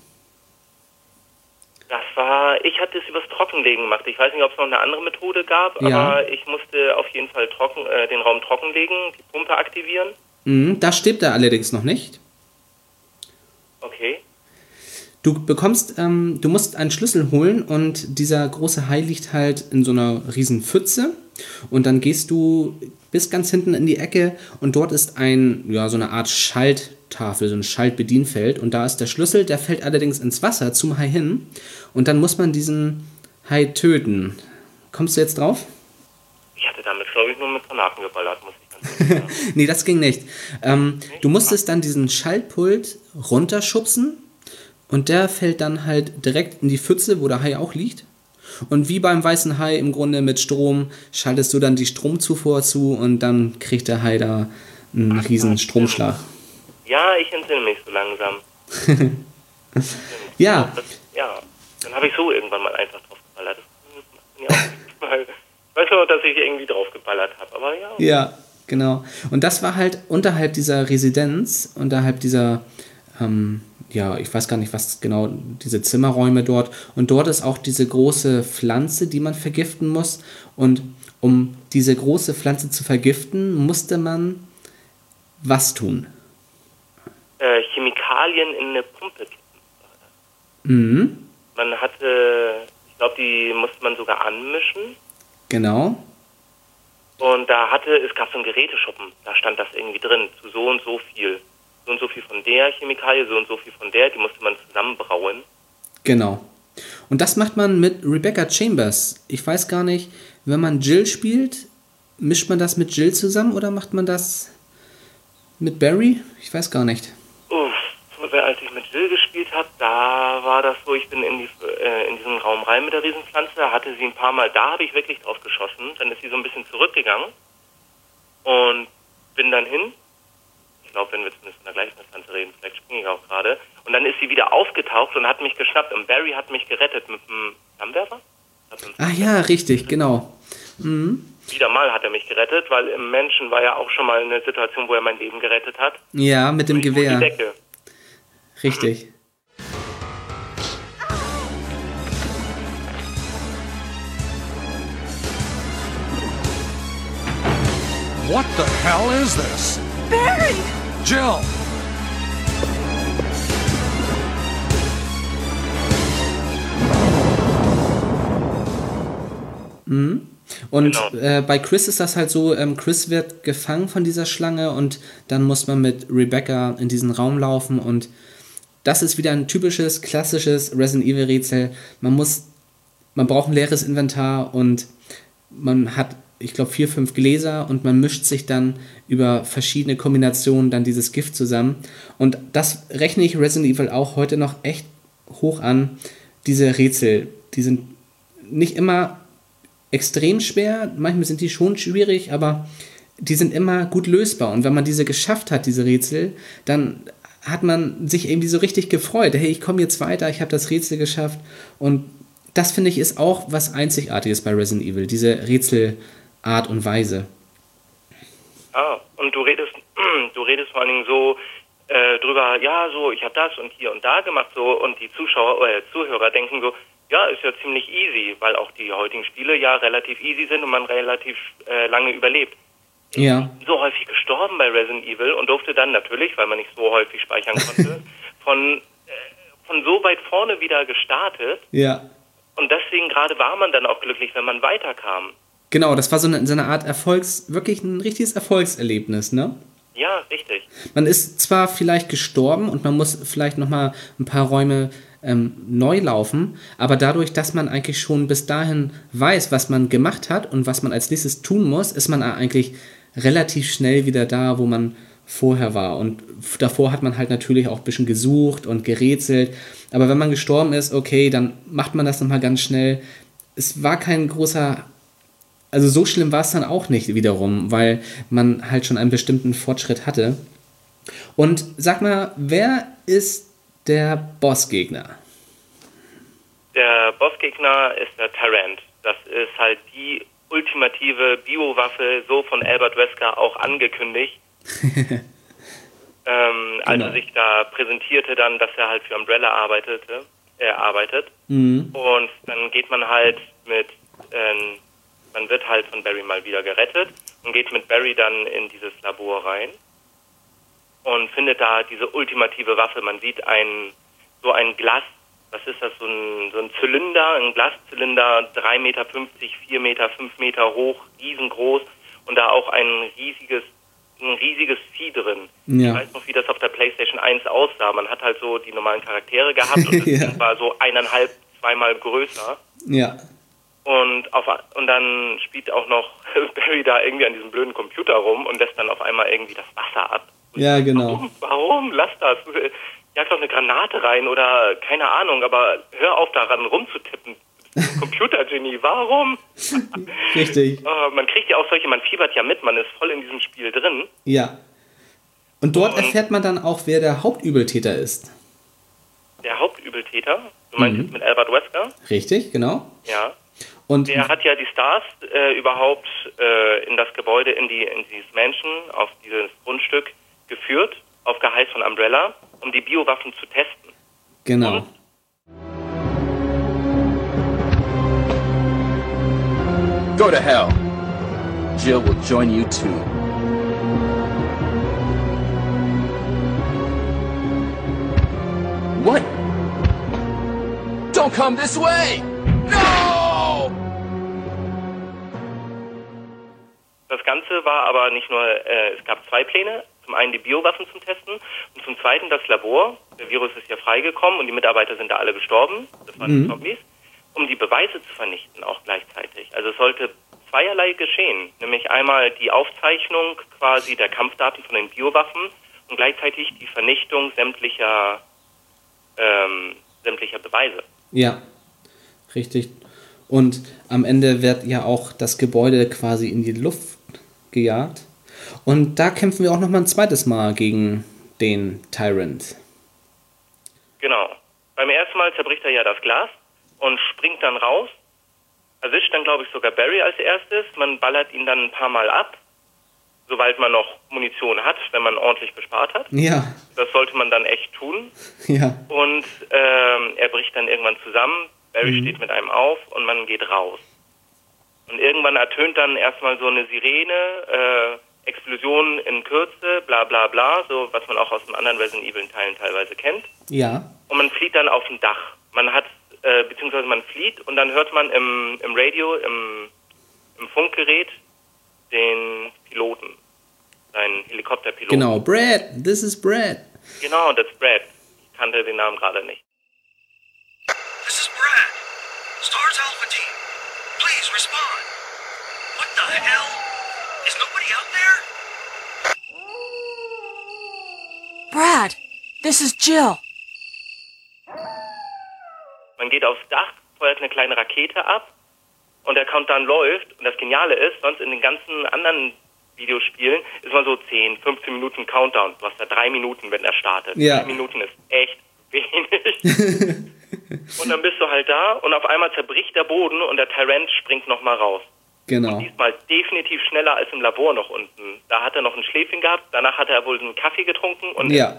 Das war, ich hatte es übers Trockenlegen gemacht. Ich weiß nicht, ob es noch eine andere Methode gab, Ja. aber ich musste auf jeden Fall trocken, äh, den Raum trockenlegen, die Pumpe aktivieren. Mhm, da stirbt er allerdings noch nicht. Okay. Du bekommst, ähm, du musst einen Schlüssel holen und dieser große Hai liegt halt in so einer riesen Pfütze und dann gehst du bis ganz hinten in die Ecke und dort ist ein, ja, so eine Art Schalttafel, so ein Schaltbedienfeld und da ist der Schlüssel, der fällt allerdings ins Wasser zum Hai hin und dann muss man diesen Hai töten. Kommst du jetzt drauf? Ich hatte damit, glaube ich, nur mit Granaten geballert, muss ich. <laughs> Nee, das ging nicht. Ähm, du musstest dann diesen Schaltpult runterschubsen und der fällt dann halt direkt in die Pfütze, wo der Hai auch liegt. Und wie beim weißen Hai im Grunde mit Strom schaltest du dann die Stromzufuhr zu und dann kriegt der Hai da einen riesen Stromschlag. ja, ich entsinne mich so langsam. <laughs> Ja, Das, ja, dann habe ich so irgendwann mal einfach drauf geballert. Das macht mir auch. Ich weiß nur, dass ich irgendwie drauf geballert habe, aber ja. Ja, genau. Und das war halt unterhalb dieser Residenz, unterhalb dieser, ähm, ja, ich weiß gar nicht, was genau, diese Zimmerräume dort. Und dort ist auch diese große Pflanze, die man vergiften muss. Und um diese große Pflanze zu vergiften, musste man was tun? Äh, Chemikalien in eine Pumpe kippen. Mhm, Man hatte, ich glaube, die musste man sogar anmischen. genau. Und da hatte, es gab so einen Geräteschuppen, da stand das irgendwie drin, zu so und so viel. So und so viel von der Chemikalie, so und so viel von der, die musste man zusammenbrauen. Genau. Und das macht man mit Rebecca Chambers. Ich weiß gar nicht, wenn man Jill spielt, mischt man das mit Jill zusammen oder macht man das mit Barry? Ich weiß gar nicht. Uff, als ich mit Jill gespielt habe, da war das so, ich bin in, die, äh, in diesen Raum rein mit der Riesenpflanze, hatte sie ein paar Mal, da habe ich wirklich drauf geschossen, dann ist sie so ein bisschen zurückgegangen und bin dann hin. Ich glaube, wenn wir zumindest von der gleichen Pflanze reden, vielleicht springe ich auch gerade. Und dann ist sie wieder aufgetaucht und hat mich geschnappt und Barry hat mich gerettet mit einem Flammenwerfer. Ah ja, richtig, genau. Wieder mal hat er mich gerettet, weil im Menschen war ja auch schon mal eine Situation, wo er mein Leben gerettet hat. Ja, mit dem wurde Gewehr. Die Decke. Richtig. What the hell is this? Barry! Jill! Und Genau. äh, bei Chris ist das halt so, ähm, Chris wird gefangen von dieser Schlange und dann muss man mit Rebecca in diesen Raum laufen und das ist wieder ein typisches, klassisches Resident Evil Rätsel. Man muss, man braucht ein leeres Inventar und man hat, ich glaube, vier, fünf Gläser und man mischt sich dann über verschiedene Kombinationen dann dieses Gift zusammen. Und das rechne ich Resident Evil auch heute noch echt hoch an. Diese Rätsel, die sind nicht immer extrem schwer, manchmal sind die schon schwierig, aber die sind immer gut lösbar. Und wenn man diese geschafft hat, diese Rätsel, dann hat man sich irgendwie so richtig gefreut. Hey, ich komme jetzt weiter, ich habe das Rätsel geschafft. Und das finde ich ist auch was Einzigartiges bei Resident Evil, diese Rätselart und Weise. Ah, und du redest, <clears throat> du redest vor allen Dingen so äh, drüber, ja, so, ich habe das und hier und da gemacht, so, und die Zuschauer oder Zuhörer denken so, ja, ist ja ziemlich easy, weil auch die heutigen Spiele ja relativ easy sind und man relativ äh, lange überlebt. Ja, So häufig gestorben bei Resident Evil und durfte dann natürlich, weil man nicht so häufig speichern <laughs> konnte, von, äh, von so weit vorne wieder gestartet. ja. Und deswegen gerade war man dann auch glücklich, wenn man weiterkam. Genau, das war so eine, so eine Art Erfolgs-, wirklich ein richtiges Erfolgserlebnis, ne? Ja, richtig. Man ist zwar vielleicht gestorben und man muss vielleicht nochmal ein paar Räume ähm, neu laufen, aber dadurch, dass man eigentlich schon bis dahin weiß, was man gemacht hat und was man als nächstes tun muss, ist man eigentlich relativ schnell wieder da, wo man vorher war. Und davor hat man halt natürlich auch ein bisschen gesucht und gerätselt. Aber wenn man gestorben ist, okay, dann macht man das nochmal ganz schnell. Es war kein großer also so schlimm war es dann auch nicht wiederum, weil man halt schon einen bestimmten Fortschritt hatte. Und sag mal, wer ist der Bossgegner? Der Bossgegner ist der Tyrant. Das ist halt die ultimative Biowaffe, so von Albert Wesker auch angekündigt. <laughs> ähm, Als Genau. er sich da präsentierte dann, dass er halt für Umbrella arbeitete, äh, arbeitet. Mhm. Und dann geht man halt mit, ähm, man wird halt von Barry mal wieder gerettet und geht mit Barry dann in dieses Labor rein und findet da diese ultimative Waffe. Man sieht ein, so ein Glas, was ist das, so ein, so ein Zylinder, ein Glaszylinder, 3,50 Meter, 4 Meter, 5 Meter hoch, riesengroß und da auch ein riesiges, ein riesiges Vieh drin. Ja. Ich weiß noch, wie das auf der PlayStation 1 aussah. Man hat halt so die normalen Charaktere gehabt und das <laughs> Ja. War so eineinhalb, zweimal größer. Ja. Und, auf, und dann spielt auch noch <laughs> Barry da irgendwie an diesem blöden Computer rum und lässt dann auf einmal irgendwie das Wasser ab. Ja, genau. Warum? Warum? Lass das. Jag doch eine Granate rein oder keine Ahnung, aber hör auf daran rumzutippen. <laughs> Computergenie, warum? <laughs> Richtig. Äh, man kriegt ja auch solche, man fiebert ja mit, man ist voll in diesem Spiel drin. Ja. Und dort Und- erfährt man dann auch, wer der Hauptübeltäter ist. Der Hauptübeltäter, du meinst Mhm. mit Albert Wesker? Richtig, genau. Ja. Und Der hat ja die Stars äh, überhaupt äh, in das Gebäude, in die in dieses Mansion, auf dieses Grundstück geführt, auf Geheiß von Umbrella, um die Biowaffen zu testen. genau. Go to hell. Jill will join you too. What? Don't come this way! No! Das Ganze war aber nicht nur, äh, es gab zwei Pläne. Zum einen die Biowaffen zum Testen und zum zweiten das Labor. Der Virus ist ja freigekommen und die Mitarbeiter sind da alle gestorben. Das waren die Zombies. Um die Beweise zu vernichten auch gleichzeitig. Also es sollte zweierlei geschehen. Nämlich einmal die Aufzeichnung quasi der Kampfdaten von den Biowaffen und gleichzeitig die Vernichtung sämtlicher, ähm, sämtlicher Beweise. Ja, richtig. Und am Ende wird ja auch das Gebäude quasi in die Luft gejagt. Und da kämpfen wir auch noch mal ein zweites Mal gegen den Tyrant. Genau. Beim ersten Mal zerbricht er ja das Glas und springt dann raus. Erwischt dann, glaube ich, sogar Barry als erstes. Man ballert ihn dann ein paar Mal ab, sobald man noch Munition hat, wenn man ordentlich bespart hat. Ja, Das sollte man dann echt tun. <laughs> ja, Und ähm, er bricht dann irgendwann zusammen. Barry steht mit einem auf und man geht raus. Und irgendwann ertönt dann erstmal so eine Sirene, äh, Explosion in Kürze, bla bla bla, so was man auch aus den anderen Resident Evil Teilen teilweise kennt. ja, Und man flieht dann auf ein Dach. Man hat, äh, beziehungsweise man flieht und dann hört man im, im Radio, im, im Funkgerät den Piloten, seinen Helikopterpiloten. genau. Brad, this is Brad. Genau, das ist Brad. Ich kannte den Namen gerade nicht. This is Brad. Stars Alpha Team. Please respond. What the hell? Is nobody out there? Brad, this is Jill. Man geht aufs Dach, feuert eine kleine Rakete ab und der Countdown läuft. Und das Geniale ist, sonst in den ganzen anderen Videospielen ist man so 10, 15 Minuten Countdown. Du hast da drei Minuten, wenn er startet. Ja. Drei Minuten ist echt wenig. <laughs> und dann bist du halt da und auf einmal zerbricht der Boden und der Tyrant springt nochmal raus. Genau. Diesmal definitiv schneller als im Labor noch unten. Da hat er noch ein Schläfchen gehabt, danach hat er wohl einen Kaffee getrunken und Ja.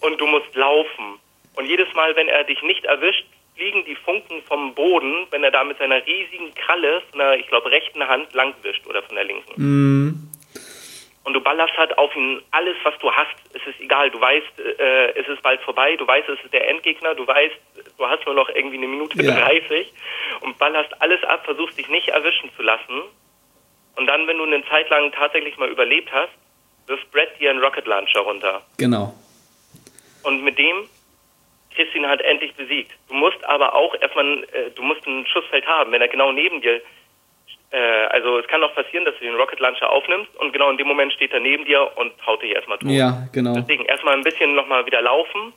und du musst laufen. Und jedes Mal, wenn er dich nicht erwischt, fliegen die Funken vom Boden, wenn er da mit seiner riesigen Kralle von der, ich glaube, rechten Hand langwischt oder von der linken. Und du ballerst halt auf ihn alles, was du hast. Es ist egal, du weißt, äh, es ist bald vorbei, du weißt, es ist der Endgegner, du weißt, du hast nur noch irgendwie eine Minute Ja. 30 und ballerst alles ab, versuchst dich nicht erwischen zu lassen. Und dann, wenn du eine Zeit lang tatsächlich mal überlebt hast, wirft Brett dir einen Rocket Launcher runter. Genau. Und mit dem kriegst du ihn halt endlich besiegt. Du musst aber auch erstmal, äh, du musst ein Schussfeld haben. Wenn er genau neben dir, äh, also es kann auch passieren, dass du den Rocket Launcher aufnimmst und genau in dem Moment steht er neben dir und haut dich erstmal tot. Ja, genau. Deswegen erstmal ein bisschen nochmal wieder laufen,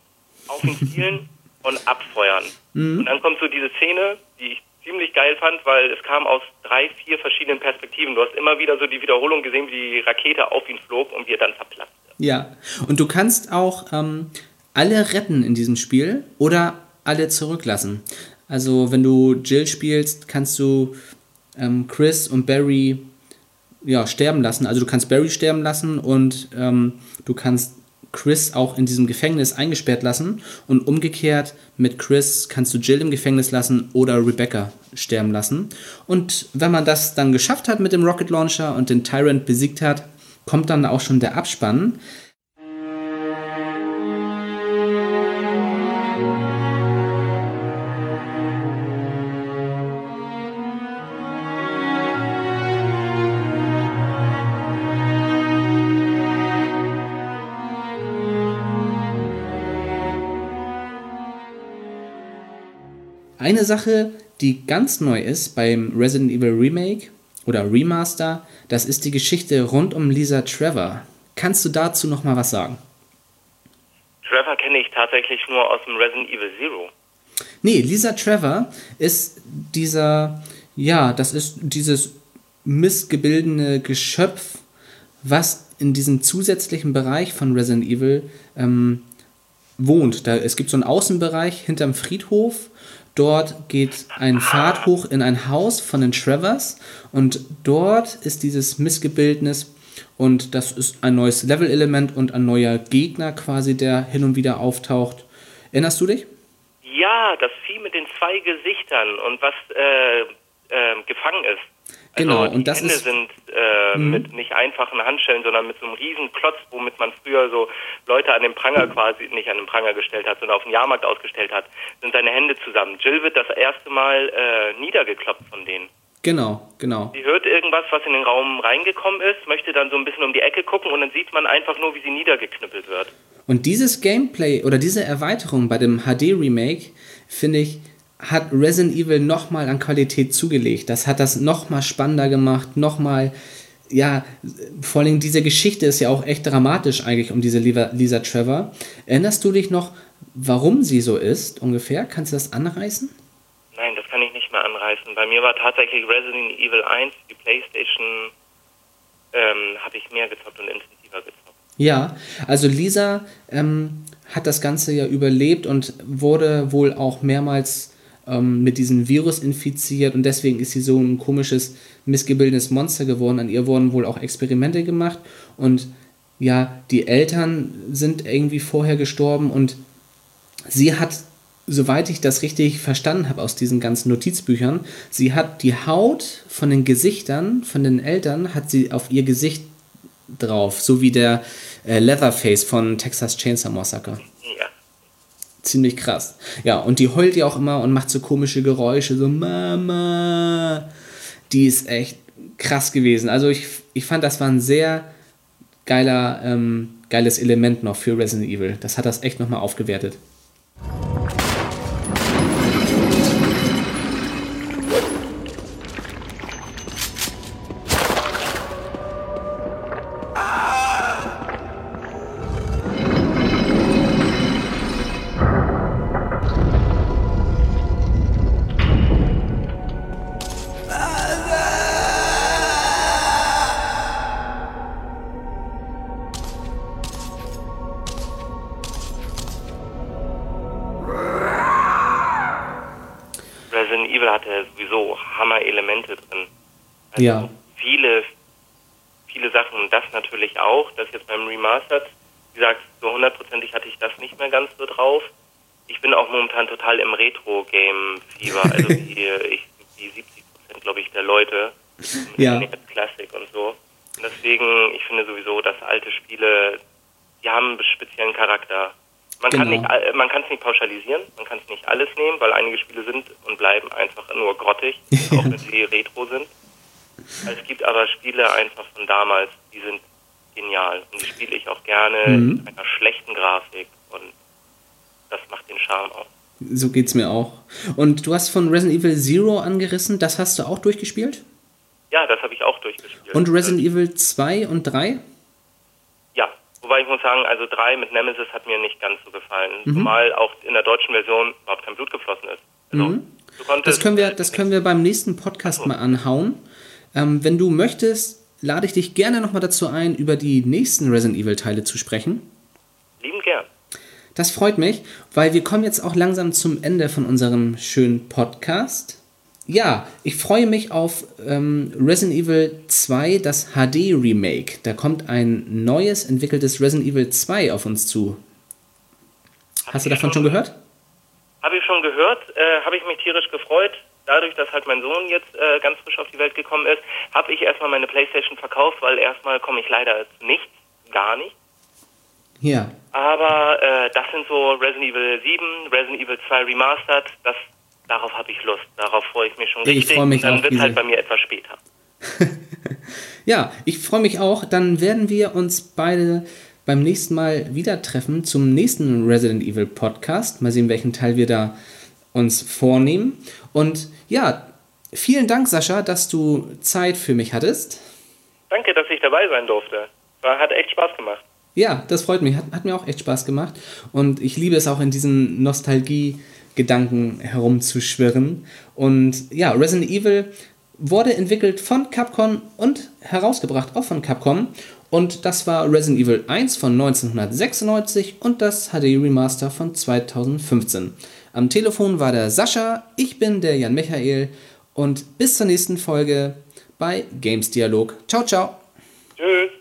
auf ihn zielen <laughs> und abfeuern. Und dann kommt so diese Szene, die ich ziemlich geil fand, weil es kam aus drei, vier verschiedenen Perspektiven. Du hast immer wieder so die Wiederholung gesehen, wie die Rakete auf ihn flog und wie er dann zerplatzte. Ja, und du kannst auch ähm, alle retten in diesem Spiel oder alle zurücklassen. Also wenn du Jill spielst, kannst du ähm, Chris und Barry ja, sterben lassen. Also du kannst Barry sterben lassen und ähm, du kannst Chris auch in diesem Gefängnis eingesperrt lassen und umgekehrt mit Chris kannst du Jill im Gefängnis lassen oder Rebecca sterben lassen. Und wenn man das dann geschafft hat mit dem Rocket Launcher und den Tyrant besiegt hat, kommt dann auch schon der Abspann. Eine Sache, die ganz neu ist beim Resident Evil Remake oder Remaster, das ist die Geschichte rund um Lisa Trevor. Kannst du dazu noch mal was sagen? Trevor kenne ich tatsächlich nur aus dem Resident Evil Zero. Nee, Lisa Trevor ist dieser, ja, das ist dieses missgebildene Geschöpf, was in diesem zusätzlichen Bereich von Resident Evil ähm, wohnt. Da, es gibt so einen Außenbereich hinterm Friedhof. Dort geht ein Pfad hoch in ein Haus von den Trevors und dort ist dieses Missgebildnis und das ist ein neues Level-Element und ein neuer Gegner quasi, der hin und wieder auftaucht. Erinnerst du dich? Ja, das Vieh mit den zwei Gesichtern und was äh, äh, gefangen ist. Genau, also und die das Hände ist- sind äh, Mhm. mit nicht einfachen Handschellen, sondern mit so einem riesen Klotz, womit man früher so Leute an den Pranger quasi, nicht an den Pranger gestellt hat, sondern auf den Jahrmarkt ausgestellt hat, sind seine Hände zusammen. Jill wird das erste Mal äh, niedergekloppt von denen. Genau, genau. Sie hört irgendwas, was in den Raum reingekommen ist, möchte dann so ein bisschen um die Ecke gucken und dann sieht man einfach nur, wie sie niedergeknüppelt wird. Und dieses Gameplay oder diese Erweiterung bei dem HD-Remake, finde ich, hat Resident Evil nochmal an Qualität zugelegt. Das hat das nochmal spannender gemacht, nochmal, ja, vor allem diese Geschichte ist ja auch echt dramatisch eigentlich um diese Lisa, Trevor. Erinnerst du dich noch, warum sie so ist ungefähr? Kannst du das anreißen? Nein, das kann ich nicht mehr anreißen. Bei mir war tatsächlich Resident Evil 1, die Playstation, ähm, habe ich mehr gezockt und intensiver gezockt. Ja, also Lisa ähm, hat das Ganze ja überlebt und wurde wohl auch mehrmals ähm, mit diesem Virus infiziert und deswegen ist sie so ein komisches, missgebildetes Monster geworden. An ihr wurden wohl auch Experimente gemacht und ja, die Eltern sind irgendwie vorher gestorben und sie hat, soweit ich das richtig verstanden habe aus diesen ganzen Notizbüchern, sie hat die Haut von den Gesichtern, von den Eltern, hat sie auf ihr Gesicht drauf, so wie der äh, Leatherface von Texas Chainsaw Massacre. Ziemlich krass. Ja, und die heult ja auch immer und macht so komische Geräusche, so Mama. Die ist echt krass gewesen. Also ich, ich fand, das war ein sehr geiler, ähm, geiles Element noch für Resident Evil. Das hat das echt nochmal aufgewertet. Also Ja. Viele, viele Sachen. Und das natürlich auch. Das jetzt beim Remastered. Wie gesagt, so hundertprozentig hatte ich das nicht mehr ganz so drauf. Ich bin auch momentan total im Retro-Game-Fieber. Also <laughs> wie, ich, wie 70 Prozent, glaube ich, der Leute. Ja. Classic und so. Und deswegen, ich finde sowieso, dass alte Spiele, die haben einen speziellen Charakter. Man kann Genau. nicht, all- man kann es nicht pauschalisieren, man kann es nicht alles nehmen, weil einige Spiele sind und bleiben einfach nur grottig, <laughs> auch wenn sie retro sind. Es gibt aber Spiele einfach von damals, die sind genial und die spiele ich auch gerne Mhm. mit einer schlechten Grafik und das macht den Charme auch. So geht's mir auch. Und du hast von Resident Evil Zero angerissen, das hast du auch durchgespielt? Ja, das habe ich auch durchgespielt. Und Resident Evil 2 und 3? Ja, wobei ich muss sagen, also 3 mit Nemesis hat mir nicht ganz so gefallen, Mhm. zumal auch in der deutschen Version überhaupt kein Blut geflossen ist. Also, Mhm. Das können wir, das können wir beim nächsten Podcast mal anhauen. Ähm, wenn du möchtest, lade ich dich gerne nochmal dazu ein, über die nächsten Resident Evil Teile zu sprechen. lieben gern. Das freut mich, weil wir kommen jetzt auch langsam zum Ende von unserem schönen Podcast. Ja, ich freue mich auf ähm, Resident Evil 2, das HD Remake. Da kommt ein neues entwickeltes Resident Evil 2 auf uns zu. Hast du davon schon gehört? Habe ich schon gehört, äh, habe ich mich tierisch gefreut. Dadurch, dass halt mein Sohn jetzt äh, ganz frisch auf die Welt gekommen ist, habe ich erstmal meine Playstation verkauft, weil erstmal komme ich leider zu nichts, gar nicht. Ja. Aber äh, das sind so Resident Evil 7, Resident Evil 2 Remastered, das, darauf habe ich Lust, darauf freue ich mich schon ich richtig. freue mich Dann wird halt bei mir etwas später. <laughs> Ja, ich freue mich auch. Dann werden wir uns beide beim nächsten Mal wieder treffen zum nächsten Resident Evil Podcast. Mal sehen, welchen Teil wir da uns vornehmen. Und ja, vielen Dank, Sascha, dass du Zeit für mich hattest. Danke, dass ich dabei sein durfte. Hat echt Spaß gemacht. Ja, das freut mich. Hat, hat mir auch echt Spaß gemacht. Und ich liebe es auch in diesen Nostalgie-Gedanken herumzuschwirren. Und ja, Resident Evil wurde entwickelt von Capcom und herausgebracht auch von Capcom. Und das war Resident Evil 1 von 1996 und das HD Remaster von 2015. Am Telefon war der Sascha, ich bin der Jan Michael und bis zur nächsten Folge bei Games Dialog. Ciao, ciao. Tschüss.